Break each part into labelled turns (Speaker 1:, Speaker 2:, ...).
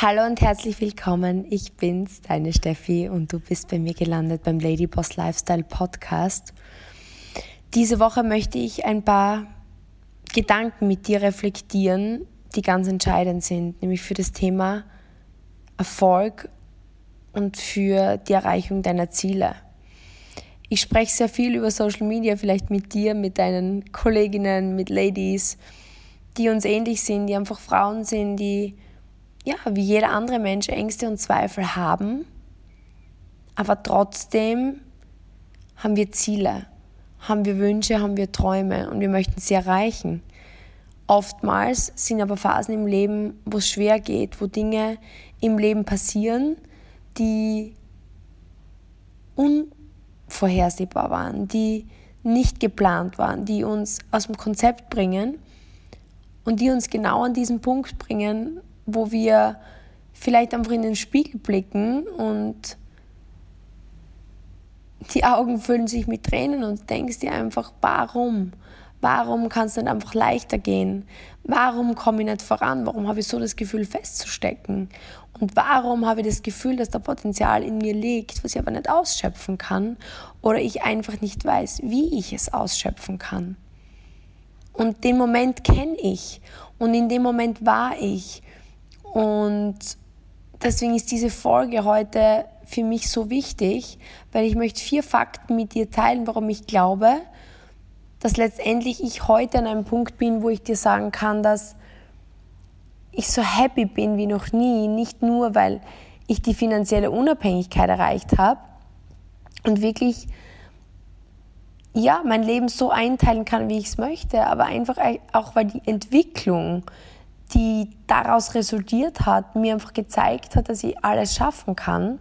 Speaker 1: Hallo und herzlich willkommen. Ich bin's, deine Steffi, und du bist bei mir gelandet beim Ladyboss Lifestyle Podcast. Diese Woche möchte ich ein paar Gedanken mit dir reflektieren, die ganz entscheidend sind, nämlich für das Thema Erfolg und für die Erreichung deiner Ziele. Ich spreche sehr viel über Social Media, vielleicht mit dir, mit deinen Kolleginnen, mit Ladies, die uns ähnlich sind, die einfach Frauen sind, die ja, wie jeder andere Mensch Ängste und Zweifel haben, aber trotzdem haben wir Ziele, haben wir Wünsche, haben wir Träume und wir möchten sie erreichen. Oftmals sind aber Phasen im Leben, wo es schwer geht, wo Dinge im Leben passieren, die unvorhersehbar waren, die nicht geplant waren, die uns aus dem Konzept bringen und die uns genau an diesen Punkt bringen, wo wir vielleicht einfach in den Spiegel blicken und die Augen füllen sich mit Tränen und denkst dir einfach, warum? Warum kann es nicht einfach leichter gehen? Warum komme ich nicht voran? Warum habe ich so das Gefühl festzustecken? Und warum habe ich das Gefühl, dass da Potenzial in mir liegt, was ich aber nicht ausschöpfen kann? Oder ich einfach nicht weiß, wie ich es ausschöpfen kann? Und den Moment kenne ich. Und in dem Moment war ich. Und deswegen ist diese Folge heute für mich so wichtig, weil ich möchte vier Fakten mit dir teilen, warum ich glaube, dass letztendlich ich heute an einem Punkt bin, wo ich dir sagen kann, dass ich so happy bin wie noch nie, nicht nur weil ich die finanzielle Unabhängigkeit erreicht habe und wirklich ja, mein Leben so einteilen kann, wie ich es möchte, aber einfach auch weil die Entwicklung die daraus resultiert hat, mir einfach gezeigt hat, dass ich alles schaffen kann.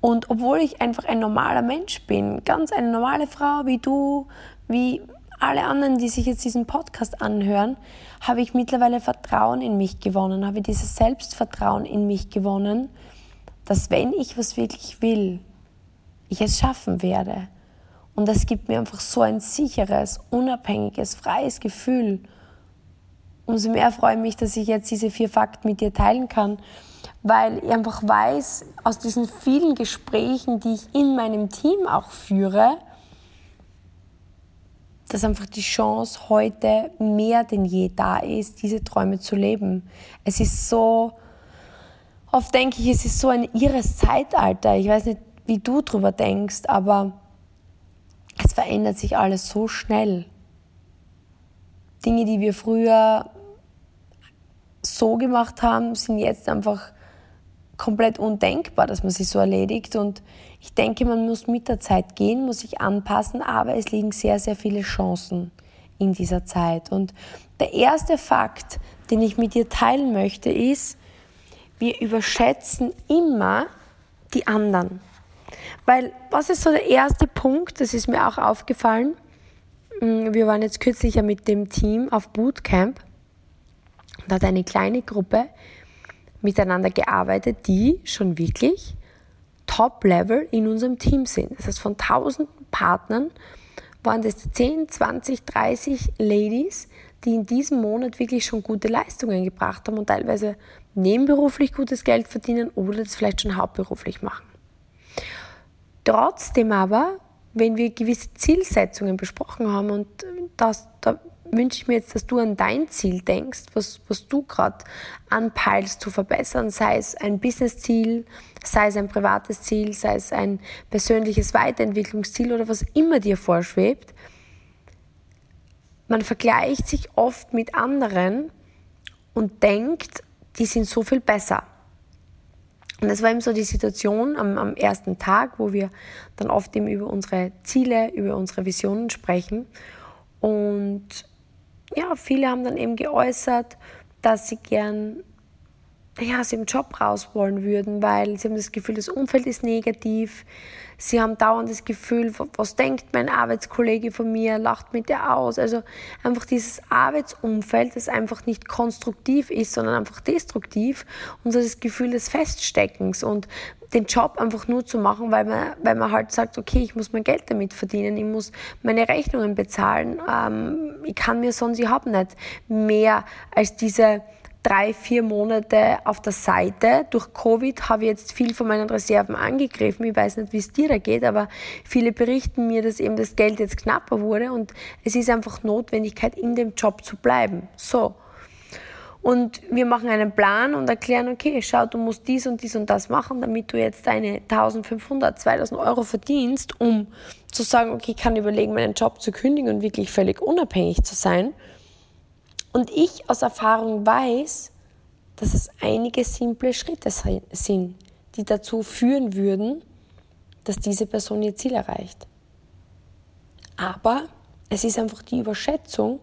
Speaker 1: Und obwohl ich einfach ein normaler Mensch bin, ganz eine normale Frau wie du, wie alle anderen, die sich jetzt diesen Podcast anhören, habe ich mittlerweile Vertrauen in mich gewonnen, habe dieses Selbstvertrauen in mich gewonnen, dass wenn ich was wirklich will, ich es schaffen werde. Und das gibt mir einfach so ein sicheres, unabhängiges, freies Gefühl umso mehr freue ich mich, dass ich jetzt diese vier Fakten mit dir teilen kann, weil ich einfach weiß, aus diesen vielen Gesprächen, die ich in meinem Team auch führe, dass einfach die Chance heute mehr denn je da ist, diese Träume zu leben. Es ist so, oft denke ich, es ist so ein irres Zeitalter. Ich weiß nicht, wie du drüber denkst, aber es verändert sich alles so schnell. Dinge, die wir früher so gemacht haben, sind jetzt einfach komplett undenkbar, dass man sie so erledigt. Und ich denke, man muss mit der Zeit gehen, muss sich anpassen, aber es liegen sehr, sehr viele Chancen in dieser Zeit. Und der erste Fakt, den ich mit dir teilen möchte, ist, wir überschätzen immer die anderen. Weil, was ist so der erste Punkt, das ist mir auch aufgefallen, Mm, wir waren jetzt kürzlich ja mit dem Team auf Bootcamp und hat eine kleine Gruppe miteinander gearbeitet, die schon wirklich Top-Level in unserem Team sind. Das heißt, von tausenden Partnern waren das 10, 20, 30 Ladies, die in diesem Monat wirklich schon gute Leistungen gebracht haben und teilweise nebenberuflich gutes Geld verdienen oder das vielleicht schon hauptberuflich machen. Trotzdem aber wenn wir gewisse Zielsetzungen besprochen haben und das, da wünsche ich mir jetzt, dass du an dein Ziel denkst, was, was du gerade anpeilst zu verbessern, sei es ein Business-Ziel, sei es ein privates Ziel, sei es ein persönliches Weiterentwicklungsziel oder was immer dir vorschwebt. Man vergleicht sich oft mit anderen und denkt, die sind so viel besser. Und das war eben so die Situation am, am ersten Tag, wo wir dann oft eben über unsere Ziele, über unsere Visionen sprechen. Und ja, viele haben dann eben geäußert, dass sie gern ja, aus dem Job raus wollen würden, weil sie haben das Gefühl, das Umfeld ist negativ. Sie haben dauernd das Gefühl, was denkt mein Arbeitskollege von mir, lacht mit der aus. Also einfach dieses Arbeitsumfeld, das einfach nicht konstruktiv ist, sondern einfach destruktiv und so das Gefühl des Feststeckens und den Job einfach nur zu machen, weil man, weil man halt sagt, okay, ich muss mein Geld damit verdienen, ich muss meine Rechnungen bezahlen, ähm, ich kann mir sonst, ich habe nicht mehr als diese drei, vier Monate auf der Seite. Durch Covid habe ich jetzt viel von meinen Reserven angegriffen. Ich weiß nicht, wie es dir da geht, aber viele berichten mir, dass eben das Geld jetzt knapper wurde und es ist einfach Notwendigkeit, in dem Job zu bleiben. So. Und wir machen einen Plan und erklären, okay, schau, du musst dies und dies und das machen, damit du jetzt deine 1500, 2000 Euro verdienst, um zu sagen, okay, ich kann überlegen, meinen Job zu kündigen und wirklich völlig unabhängig zu sein. Und ich aus Erfahrung weiß, dass es einige simple Schritte sind, die dazu führen würden, dass diese Person ihr Ziel erreicht. Aber es ist einfach die Überschätzung,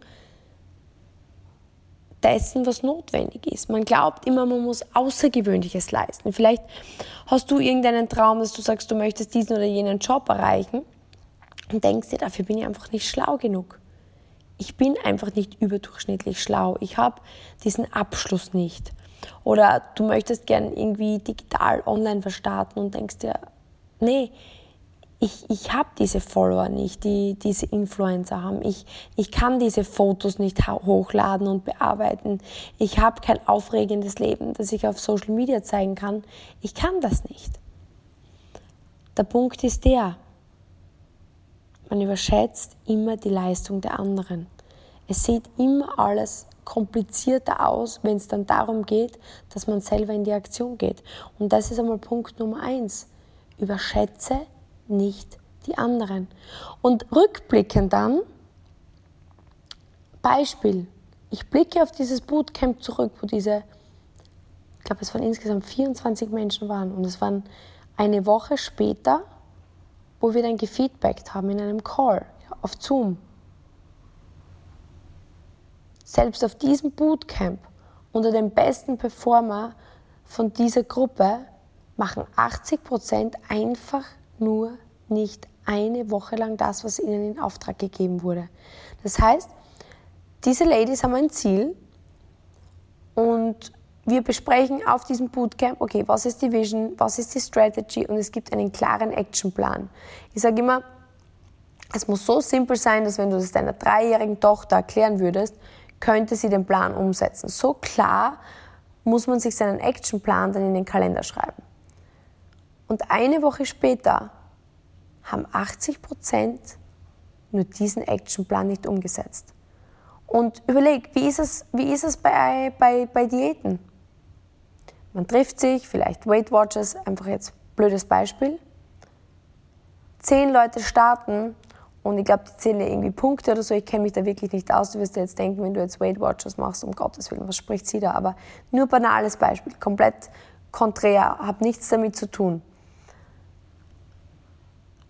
Speaker 1: dessen, was notwendig ist. Man glaubt immer, man muss Außergewöhnliches leisten. Vielleicht hast du irgendeinen Traum, dass du sagst, du möchtest diesen oder jenen Job erreichen und denkst dir, dafür bin ich einfach nicht schlau genug. Ich bin einfach nicht überdurchschnittlich schlau. Ich habe diesen Abschluss nicht. Oder du möchtest gern irgendwie digital online verstarten und denkst dir, nee, ich, ich habe diese Follower nicht, die diese Influencer haben. Ich, ich kann diese Fotos nicht hochladen und bearbeiten. Ich habe kein aufregendes Leben, das ich auf Social Media zeigen kann. Ich kann das nicht. Der Punkt ist der, man überschätzt immer die Leistung der anderen. Es sieht immer alles komplizierter aus, wenn es dann darum geht, dass man selber in die Aktion geht. Und das ist einmal Punkt Nummer eins. Überschätze nicht die anderen. Und rückblickend dann, Beispiel, ich blicke auf dieses Bootcamp zurück, wo diese, ich glaube, es waren insgesamt 24 Menschen waren und es waren eine Woche später, wo wir dann gefeedbackt haben in einem Call auf Zoom. Selbst auf diesem Bootcamp unter den besten Performer von dieser Gruppe machen 80 Prozent einfach nur nicht eine Woche lang das, was ihnen in Auftrag gegeben wurde. Das heißt, diese Ladies haben ein Ziel und wir besprechen auf diesem Bootcamp, okay, was ist die Vision, was ist die Strategy und es gibt einen klaren Actionplan. Ich sage immer, es muss so simpel sein, dass wenn du das deiner dreijährigen Tochter erklären würdest, könnte sie den Plan umsetzen. So klar muss man sich seinen Actionplan dann in den Kalender schreiben. Und eine Woche später haben 80 Prozent nur diesen Actionplan nicht umgesetzt. Und überleg, wie ist es, wie ist es bei, bei, bei Diäten? Man trifft sich, vielleicht Weight Watchers, einfach jetzt blödes Beispiel. Zehn Leute starten und ich glaube, die zählen irgendwie Punkte oder so. Ich kenne mich da wirklich nicht aus. Du wirst dir jetzt denken, wenn du jetzt Weight Watchers machst, um Gottes Willen, was spricht sie da? Aber nur banales Beispiel, komplett konträr, hat nichts damit zu tun.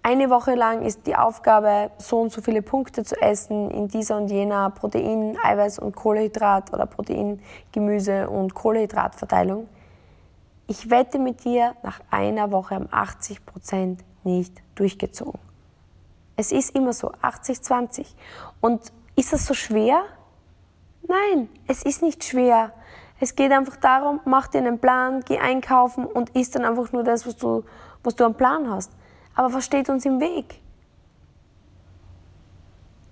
Speaker 1: Eine Woche lang ist die Aufgabe, so und so viele Punkte zu essen in dieser und jener Protein, Eiweiß und Kohlehydrat oder Protein, Gemüse und Kohlehydratverteilung. Ich wette mit dir, nach einer Woche haben 80 Prozent nicht durchgezogen. Es ist immer so, 80-20. Und ist das so schwer? Nein, es ist nicht schwer. Es geht einfach darum, mach dir einen Plan, geh einkaufen und isst dann einfach nur das, was du, was du am Plan hast. Aber was steht uns im Weg?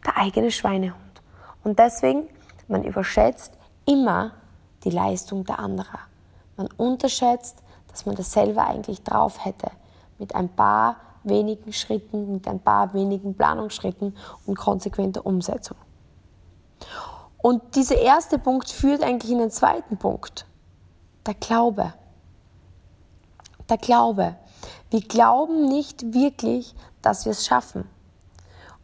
Speaker 1: Der eigene Schweinehund. Und deswegen, man überschätzt immer die Leistung der anderen. Man unterschätzt, dass man das selber eigentlich drauf hätte. Mit ein paar wenigen Schritten, mit ein paar wenigen Planungsschritten und konsequenter Umsetzung. Und dieser erste Punkt führt eigentlich in den zweiten Punkt. Der Glaube. Der Glaube. Wir glauben nicht wirklich, dass wir es schaffen.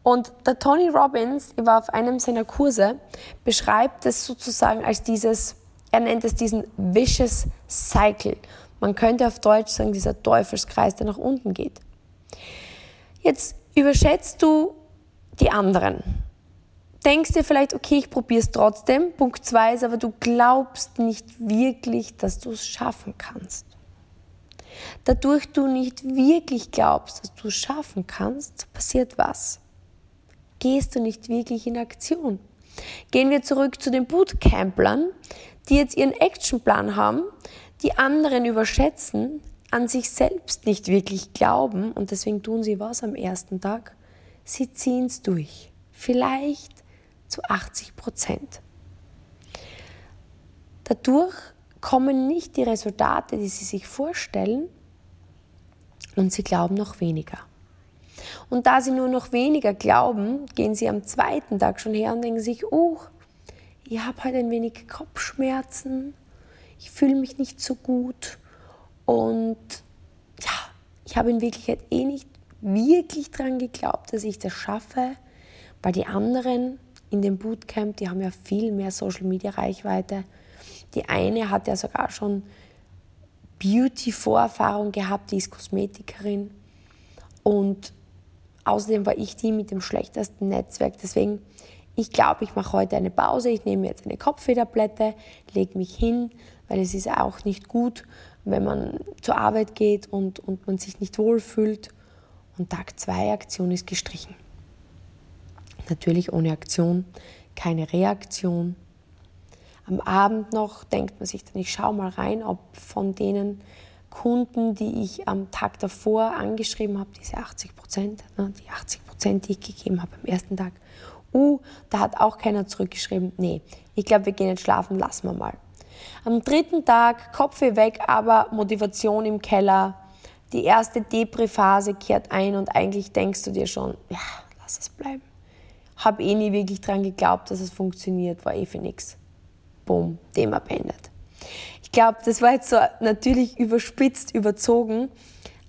Speaker 1: Und der Tony Robbins, ich war auf einem seiner Kurse, beschreibt es sozusagen als dieses, er nennt es diesen vicious cycle. Man könnte auf Deutsch sagen, dieser Teufelskreis, der nach unten geht. Jetzt überschätzt du die anderen. Denkst dir vielleicht, okay, ich probiere es trotzdem. Punkt zwei ist aber, du glaubst nicht wirklich, dass du es schaffen kannst. Dadurch du nicht wirklich glaubst, dass du es schaffen kannst, passiert was? Gehst du nicht wirklich in Aktion? Gehen wir zurück zu den Bootcamplern, die jetzt ihren Actionplan haben, die anderen überschätzen, an sich selbst nicht wirklich glauben und deswegen tun sie was am ersten Tag. Sie ziehen es durch. Vielleicht zu 80 Prozent. Dadurch kommen nicht die Resultate, die sie sich vorstellen und sie glauben noch weniger. Und da sie nur noch weniger glauben, gehen sie am zweiten Tag schon her und denken sich, oh, ich habe heute ein wenig Kopfschmerzen, ich fühle mich nicht so gut und ja, ich habe in Wirklichkeit eh nicht wirklich daran geglaubt, dass ich das schaffe, weil die anderen in dem Bootcamp, die haben ja viel mehr Social-Media-Reichweite. Die eine hat ja sogar schon Beauty-Vorerfahrung gehabt, die ist Kosmetikerin. Und außerdem war ich die mit dem schlechtesten Netzwerk. Deswegen, ich glaube, ich mache heute eine Pause. Ich nehme jetzt eine Kopfwehtablette, lege mich hin, weil es ist auch nicht gut, wenn man zur Arbeit geht und, und man sich nicht wohlfühlt. Und Tag 2 Aktion ist gestrichen. Natürlich ohne Aktion, keine Reaktion. Am Abend noch denkt man sich dann, ich schaue mal rein, ob von denen Kunden, die ich am Tag davor angeschrieben habe, diese 80 Prozent, ne, die 80 Prozent, die ich gegeben habe am ersten Tag, uh, da hat auch keiner zurückgeschrieben, nee, ich glaube, wir gehen jetzt schlafen, lassen wir mal. Am dritten Tag Kopfweh weg, aber Motivation im Keller. Die erste Depri-Phase kehrt ein und eigentlich denkst du dir schon, ja, lass es bleiben. Habe eh nie wirklich dran geglaubt, dass es funktioniert, war eh für nichts. Boom, Thema beendet. Ich glaube, das war jetzt so natürlich überspitzt, überzogen,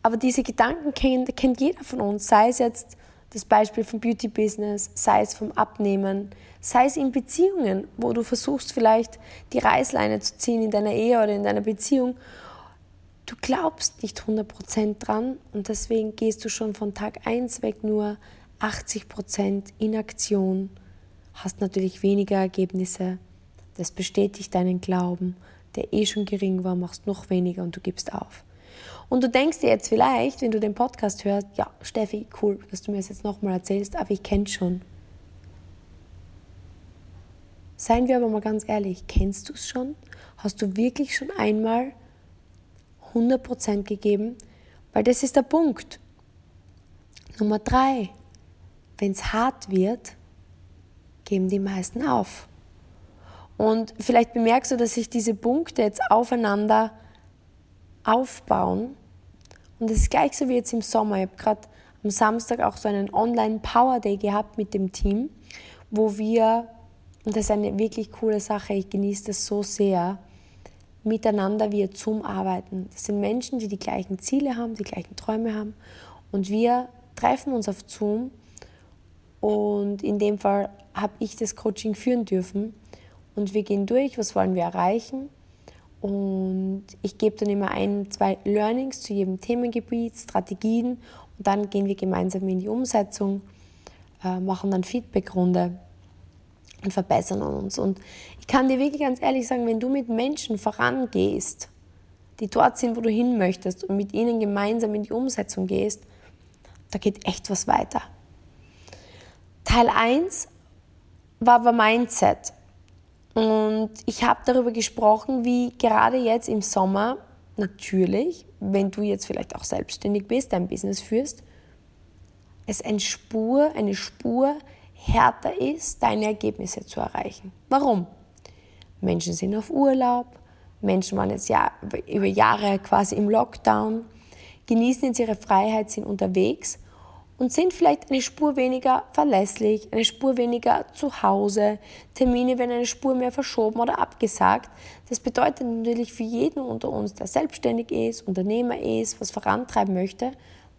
Speaker 1: aber diese Gedanken kennt, kennt jeder von uns, sei es jetzt das Beispiel vom Beauty Business, sei es vom Abnehmen, sei es in Beziehungen, wo du versuchst vielleicht die Reißleine zu ziehen in deiner Ehe oder in deiner Beziehung. Du glaubst nicht 100% dran und deswegen gehst du schon von Tag 1 weg nur 80% in Aktion, hast natürlich weniger Ergebnisse. Das bestätigt deinen Glauben, der eh schon gering war, machst noch weniger und du gibst auf. Und du denkst dir jetzt vielleicht, wenn du den Podcast hörst, ja, Steffi, cool, dass du mir das jetzt nochmal erzählst, aber ich kenne schon. Seien wir aber mal ganz ehrlich, kennst du es schon? Hast du wirklich schon einmal 100% gegeben? Weil das ist der Punkt. Nummer drei, wenn es hart wird, geben die meisten auf. Und vielleicht bemerkst du, dass sich diese Punkte jetzt aufeinander aufbauen. Und das ist gleich so wie jetzt im Sommer. Ich habe gerade am Samstag auch so einen Online-Power Day gehabt mit dem Team, wo wir, und das ist eine wirklich coole Sache, ich genieße das so sehr, miteinander via Zoom arbeiten. Das sind Menschen, die die gleichen Ziele haben, die gleichen Träume haben. Und wir treffen uns auf Zoom. Und in dem Fall habe ich das Coaching führen dürfen. Und wir gehen durch, was wollen wir erreichen und ich gebe dann immer ein, zwei Learnings zu jedem Themengebiet, Strategien und dann gehen wir gemeinsam in die Umsetzung, äh, machen dann Feedbackrunde und verbessern uns. Und ich kann dir wirklich ganz ehrlich sagen, wenn du mit Menschen vorangehst, die dort sind, wo du hin möchtest und mit ihnen gemeinsam in die Umsetzung gehst, da geht echt was weiter. Teil 1 war aber Mindset. Und ich habe darüber gesprochen, wie gerade jetzt im Sommer natürlich, wenn du jetzt vielleicht auch selbstständig bist, dein Business führst, es eine Spur, eine Spur härter ist, deine Ergebnisse zu erreichen. Warum? Menschen sind auf Urlaub, Menschen waren jetzt ja, über Jahre quasi im Lockdown, genießen jetzt ihre Freiheit, sind unterwegs und sind vielleicht eine Spur weniger verlässlich, eine Spur weniger zu Hause. Termine werden eine Spur mehr verschoben oder abgesagt. Das bedeutet natürlich für jeden unter uns, der selbstständig ist, Unternehmer ist, was vorantreiben möchte,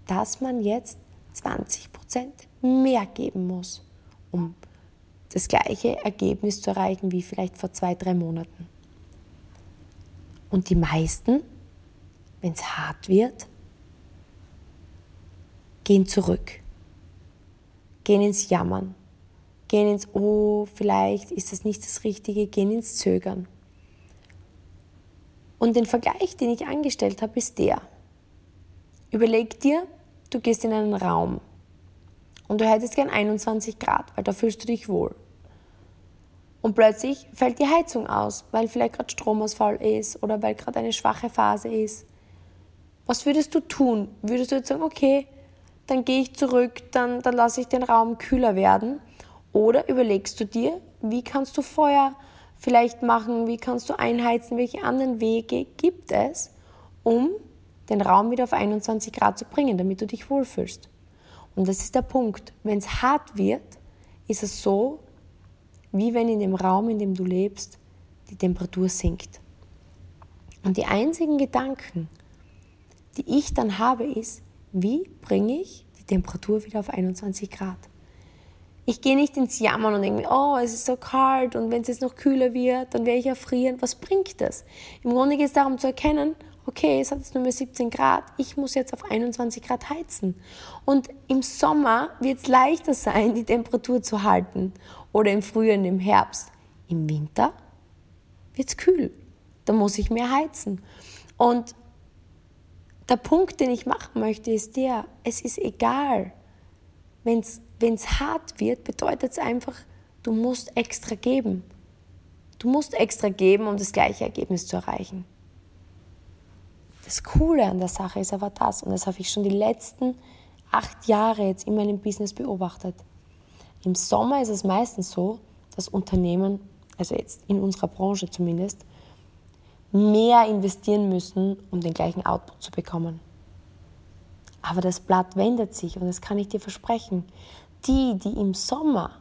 Speaker 1: dass man jetzt 20 Prozent mehr geben muss, um das gleiche Ergebnis zu erreichen wie vielleicht vor zwei, drei Monaten. Und die meisten, wenn es hart wird, gehen zurück, gehen ins Jammern, gehen ins Oh, vielleicht ist das nicht das Richtige, gehen ins Zögern. Und den Vergleich, den ich angestellt habe, ist der. Überleg dir, du gehst in einen Raum und du hättest gern 21 Grad, weil da fühlst du dich wohl. Und plötzlich fällt die Heizung aus, weil vielleicht gerade Stromausfall ist oder weil gerade eine schwache Phase ist. Was würdest du tun? Würdest du jetzt sagen, okay, dann gehe ich zurück, dann, dann lasse ich den Raum kühler werden. Oder überlegst du dir, wie kannst du Feuer vielleicht machen, wie kannst du einheizen, welche anderen Wege gibt es, um den Raum wieder auf 21 Grad zu bringen, damit du dich wohlfühlst. Und das ist der Punkt. Wenn es hart wird, ist es so, wie wenn in dem Raum, in dem du lebst, die Temperatur sinkt. Und die einzigen Gedanken, die ich dann habe, ist, wie bringe ich die Temperatur wieder auf 21 Grad? Ich gehe nicht ins Jammern und denke mir, oh, es ist so kalt und wenn es jetzt noch kühler wird, dann werde ich erfrieren. Was bringt das? Im Grunde geht es darum zu erkennen, okay, es hat jetzt nur mehr 17 Grad, ich muss jetzt auf 21 Grad heizen. Und im Sommer wird es leichter sein, die Temperatur zu halten. Oder im Frühjahr im Herbst. Im Winter wird es kühl. Da muss ich mehr heizen. Und der Punkt, den ich machen möchte, ist der, es ist egal. Wenn es hart wird, bedeutet es einfach, du musst extra geben. Du musst extra geben, um das gleiche Ergebnis zu erreichen. Das Coole an der Sache ist aber das, und das habe ich schon die letzten acht Jahre jetzt in meinem Business beobachtet. Im Sommer ist es meistens so, dass Unternehmen, also jetzt in unserer Branche zumindest, mehr investieren müssen, um den gleichen Output zu bekommen. Aber das Blatt wendet sich und das kann ich dir versprechen. Die, die im Sommer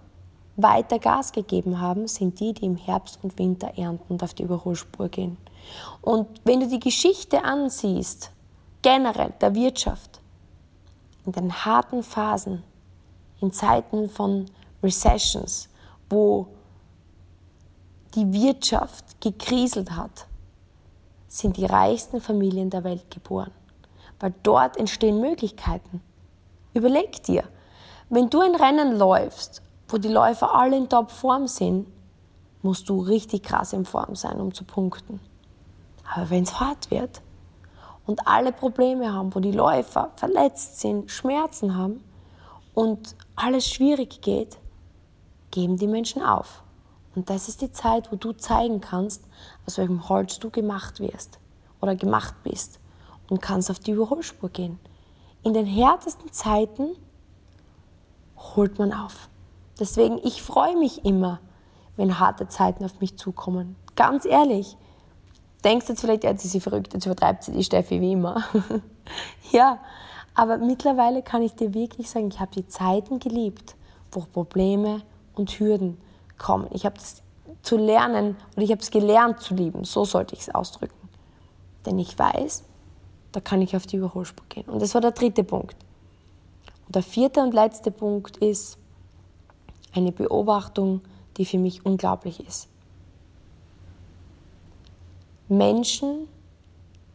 Speaker 1: weiter Gas gegeben haben, sind die, die im Herbst und Winter ernten und auf die Überholspur gehen. Und wenn du die Geschichte ansiehst, generell der Wirtschaft, in den harten Phasen, in Zeiten von Recessions, wo die Wirtschaft gekriselt hat, sind die reichsten Familien der Welt geboren. Weil dort entstehen Möglichkeiten. Überleg dir, wenn du ein Rennen läufst, wo die Läufer alle in Topform sind, musst du richtig krass in Form sein, um zu punkten. Aber wenn es hart wird und alle Probleme haben, wo die Läufer verletzt sind, Schmerzen haben und alles schwierig geht, geben die Menschen auf. Und das ist die Zeit, wo du zeigen kannst, aus welchem Holz du gemacht wirst oder gemacht bist und kannst auf die Überholspur gehen. In den härtesten Zeiten holt man auf. Deswegen, ich freue mich immer, wenn harte Zeiten auf mich zukommen. Ganz ehrlich. Denkst du jetzt vielleicht, jetzt ist sie verrückt, jetzt übertreibt sie die Steffi wie immer. ja, aber mittlerweile kann ich dir wirklich sagen, ich habe die Zeiten geliebt, wo Probleme und Hürden kommen. Ich habe das zu lernen und ich habe es gelernt zu lieben. So sollte ich es ausdrücken. Denn ich weiß, da kann ich auf die Überholspur gehen. Und das war der dritte Punkt. Und der vierte und letzte Punkt ist eine Beobachtung, die für mich unglaublich ist. Menschen,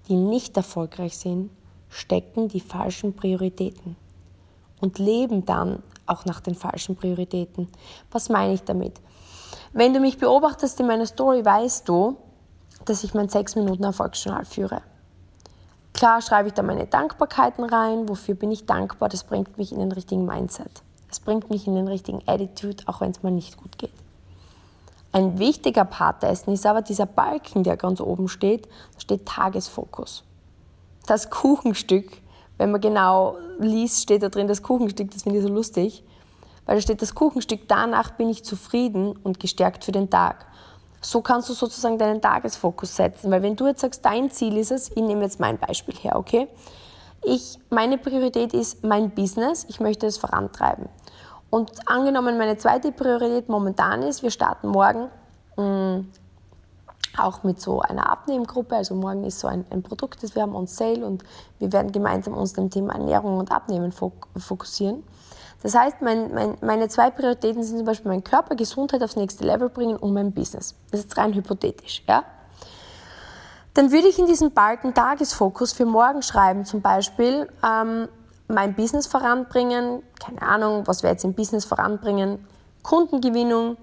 Speaker 1: die nicht erfolgreich sind, stecken die falschen Prioritäten und leben dann auch nach den falschen Prioritäten. Was meine ich damit? Wenn du mich beobachtest in meiner Story, weißt du, dass ich mein 6 Minuten Erfolgsjournal führe. Klar schreibe ich da meine Dankbarkeiten rein, wofür bin ich dankbar, das bringt mich in den richtigen Mindset. Es bringt mich in den richtigen Attitude, auch wenn es mal nicht gut geht. Ein wichtiger Part dessen ist aber dieser Balken, der ganz oben steht, da steht Tagesfokus. Das Kuchenstück, wenn man genau liest, steht da drin das Kuchenstück, das finde ich so lustig, weil da steht das Kuchenstück, danach bin ich zufrieden und gestärkt für den Tag. So kannst du sozusagen deinen Tagesfokus setzen, weil wenn du jetzt sagst, dein Ziel ist es, ich nehme jetzt mein Beispiel her, okay? Ich, meine Priorität ist mein Business, ich möchte es vorantreiben. Und angenommen, meine zweite Priorität momentan ist, wir starten morgen mh, mm, auch mit so einer Abnehmgruppe. Also morgen ist so ein, ein, Produkt, das wir haben on sale und wir werden gemeinsam uns dem Thema Ernährung und Abnehmen fokussieren. Das heißt, mein, mein, meine zwei Prioritäten sind zum Beispiel mein Körper, Gesundheit aufs nächste Level bringen und mein Business. Das ist rein hypothetisch. Ja? Dann würde ich in diesen Balken Tagesfokus für morgen schreiben, zum Beispiel, ähm, mein Business voranbringen, keine Ahnung, was wir jetzt im Business voranbringen, Kundengewinnung,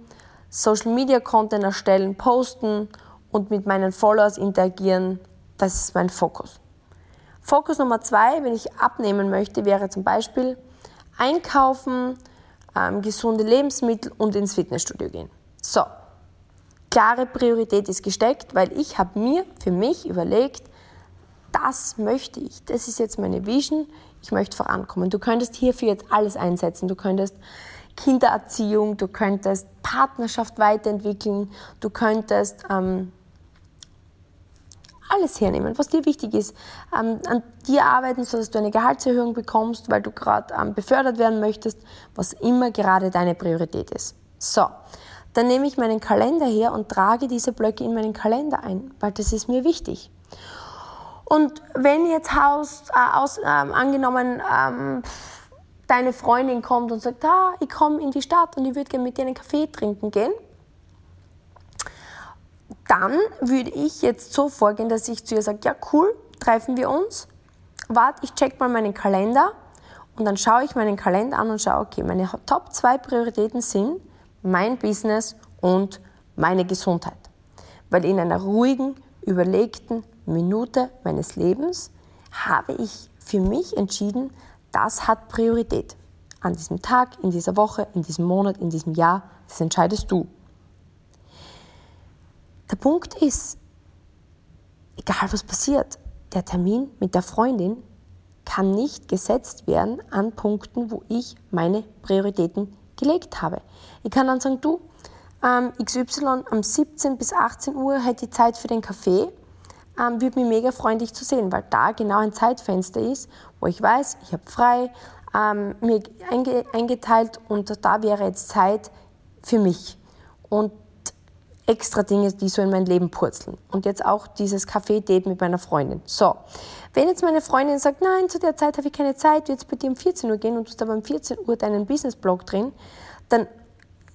Speaker 1: Social Media Content erstellen, posten und mit meinen Followers interagieren, das ist mein Fokus. Fokus Nummer zwei, wenn ich abnehmen möchte, wäre zum Beispiel einkaufen, ähm, gesunde Lebensmittel und ins Fitnessstudio gehen. So, klare Priorität ist gesteckt, weil ich habe mir für mich überlegt, das möchte ich, das ist jetzt meine Vision, ich möchte vorankommen. Du könntest hierfür jetzt alles einsetzen. Du könntest Kindererziehung, du könntest Partnerschaft weiterentwickeln, du könntest ähm, alles hernehmen, was dir wichtig ist. Ähm, an dir arbeiten, sodass du eine Gehaltserhöhung bekommst, weil du gerade ähm, befördert werden möchtest, was immer gerade deine Priorität ist. So, dann nehme ich meinen Kalender her und trage diese Blöcke in meinen Kalender ein, weil das ist mir wichtig. Und wenn jetzt Haus, äh, aus, ähm, angenommen, ähm, deine Freundin kommt und sagt, ah, ich komme in die Stadt und ich würde gerne mit dir einen Kaffee trinken gehen, dann würde ich jetzt so vorgehen, dass ich zu ihr sage, ja cool, treffen wir uns. Warte, ich check mal meinen Kalender und dann schaue ich meinen Kalender an und schaue, okay, meine Top 2 Prioritäten sind mein Business und meine Gesundheit. Weil in einer ruhigen, überlegten Minute meines Lebens habe ich für mich entschieden, das hat Priorität. An diesem Tag, in dieser Woche, in diesem Monat, in diesem Jahr, das entscheidest du. Der Punkt ist, egal was passiert, der Termin mit der Freundin kann nicht gesetzt werden an Punkten, wo ich meine Prioritäten gelegt habe. Ich kann dann sagen, du, ähm, XY am 17 bis 18 Uhr hätte ich Zeit für den Kaffee ähm, würde mich mega freuen, dich zu sehen, weil da genau ein Zeitfenster ist, wo ich weiß, ich habe frei, ähm, mir einge eingeteilt und da wäre jetzt Zeit für mich und extra Dinge, die so in mein Leben purzeln. Und jetzt auch dieses Kaffee-Date mit meiner Freundin. So, wenn jetzt meine Freundin sagt, nein, zu der Zeit habe ich keine Zeit, jetzt bei dir um 14 Uhr gehen und du hast aber um 14 Uhr deinen Business-Blog drin, dann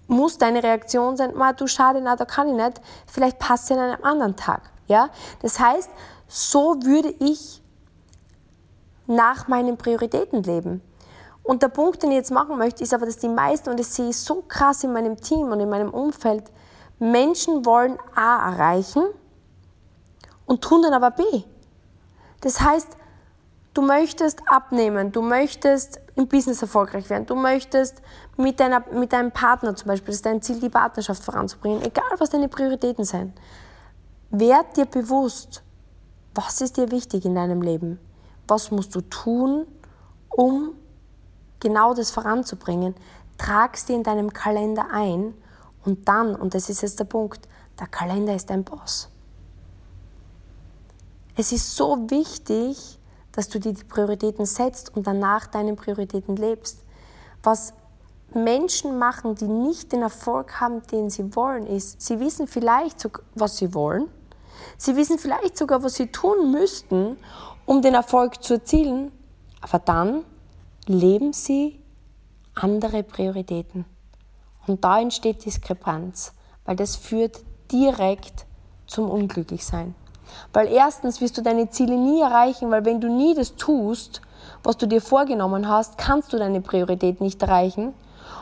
Speaker 1: muss deine Reaktion sein, du schade, na, da kann ich nicht, vielleicht passt es an einem anderen Tag. Ja? Das heißt, so würde ich nach meinen Prioritäten leben. Und der Punkt, den ich jetzt machen möchte, ist aber, dass die meisten, und das sehe ich so krass in meinem Team und in meinem Umfeld, Menschen wollen A erreichen und tun dann aber B. Das heißt, du möchtest abnehmen, du möchtest im Business erfolgreich werden, du möchtest mit, deiner, mit deinem Partner zum Beispiel, das ist dein Ziel, die Partnerschaft voranzubringen, egal was deine Prioritäten sind. Werd dir bewusst, was ist dir wichtig in deinem Leben? Was musst du tun, um genau das voranzubringen? Trag es dir in deinem Kalender ein und dann, und das ist jetzt der Punkt, der Kalender ist dein Boss. Es ist so wichtig, dass du dir die Prioritäten setzt und danach deine Prioritäten lebst. Was Menschen machen, die nicht den Erfolg haben, den sie wollen, ist, sie wissen vielleicht, was sie wollen, Sie wissen vielleicht sogar, was sie tun müssten, um den Erfolg zu erzielen, aber dann leben sie andere Prioritäten. Und da entsteht Diskrepanz, weil das führt direkt zum Unglücklichsein. Weil erstens wirst du deine Ziele nie erreichen, weil wenn du nie das tust, was du dir vorgenommen hast, kannst du deine Priorität nicht erreichen.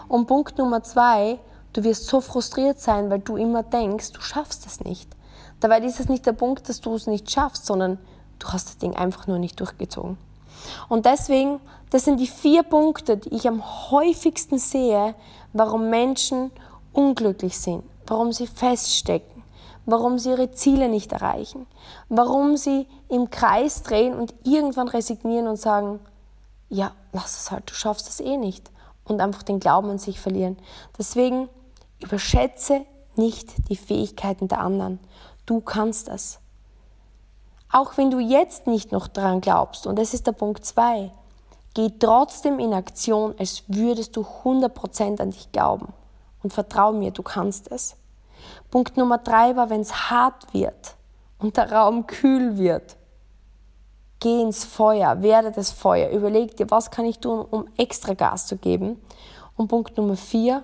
Speaker 1: Und Punkt Nummer zwei, du wirst so frustriert sein, weil du immer denkst, du schaffst es nicht. Dabei ist es nicht der Punkt, dass du es nicht schaffst, sondern du hast das Ding einfach nur nicht durchgezogen. Und deswegen, das sind die vier Punkte, die ich am häufigsten sehe, warum Menschen unglücklich sind, warum sie feststecken, warum sie ihre Ziele nicht erreichen, warum sie im Kreis drehen und irgendwann resignieren und sagen, ja, lass es halt, du schaffst es eh nicht und einfach den Glauben an sich verlieren. Deswegen überschätze nicht die Fähigkeiten der anderen, Du kannst es. Auch wenn du jetzt nicht noch daran glaubst, und das ist der Punkt 2, geh trotzdem in Aktion, als würdest du 100% an dich glauben. Und vertrau mir, du kannst es. Punkt Nummer 3 war, wenn es hart wird und der Raum kühl wird, geh ins Feuer, werde das Feuer, überleg dir, was kann ich tun, um extra Gas zu geben. Und Punkt Nummer 4,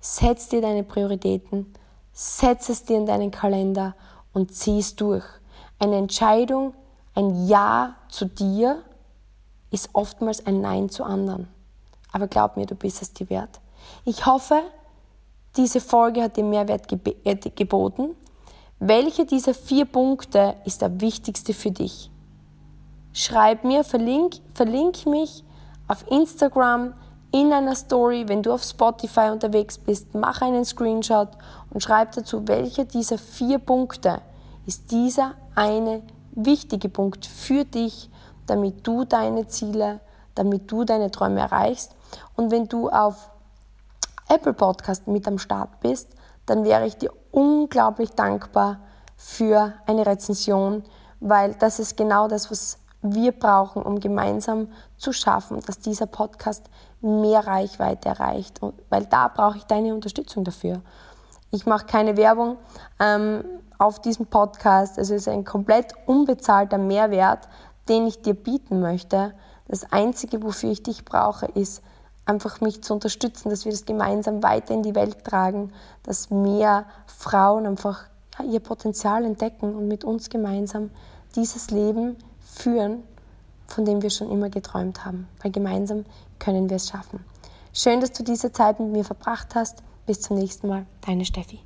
Speaker 1: setz dir deine Prioritäten, setz es dir in deinen Kalender und zieh es durch. Eine Entscheidung, ein Ja zu dir ist oftmals ein Nein zu anderen. Aber glaub mir, du bist es dir wert. Ich hoffe, diese Folge hat dir Mehrwert äh, geboten. Welche dieser vier Punkte ist der wichtigste für dich? Schreib mir, verlink, verlink mich auf Instagram, in einer Story, wenn du auf Spotify unterwegs bist, mach einen Screenshot und schreib dazu, welcher dieser vier Punkte ist dieser eine wichtige Punkt für dich, damit du deine Ziele, damit du deine Träume erreichst. Und wenn du auf Apple Podcast mit am Start bist, dann wäre ich dir unglaublich dankbar für eine Rezension, weil das ist genau das, was wir brauchen, um gemeinsam zu schaffen, dass dieser Podcast mehr Reichweite erreicht. Und, weil da brauche ich deine Unterstützung dafür. Ich mache keine Werbung ähm, auf diesem Podcast. Es ist ein komplett unbezahlter Mehrwert, den ich dir bieten möchte. Das Einzige, wofür ich dich brauche, ist einfach mich zu unterstützen, dass wir das gemeinsam weiter in die Welt tragen, dass mehr Frauen einfach ja, ihr Potenzial entdecken und mit uns gemeinsam dieses Leben führen, von dem wir schon immer geträumt haben. Weil gemeinsam können wir es schaffen. Schön, dass du diese Zeit mit mir verbracht hast. Bis zum nächsten Mal. Deine Steffi.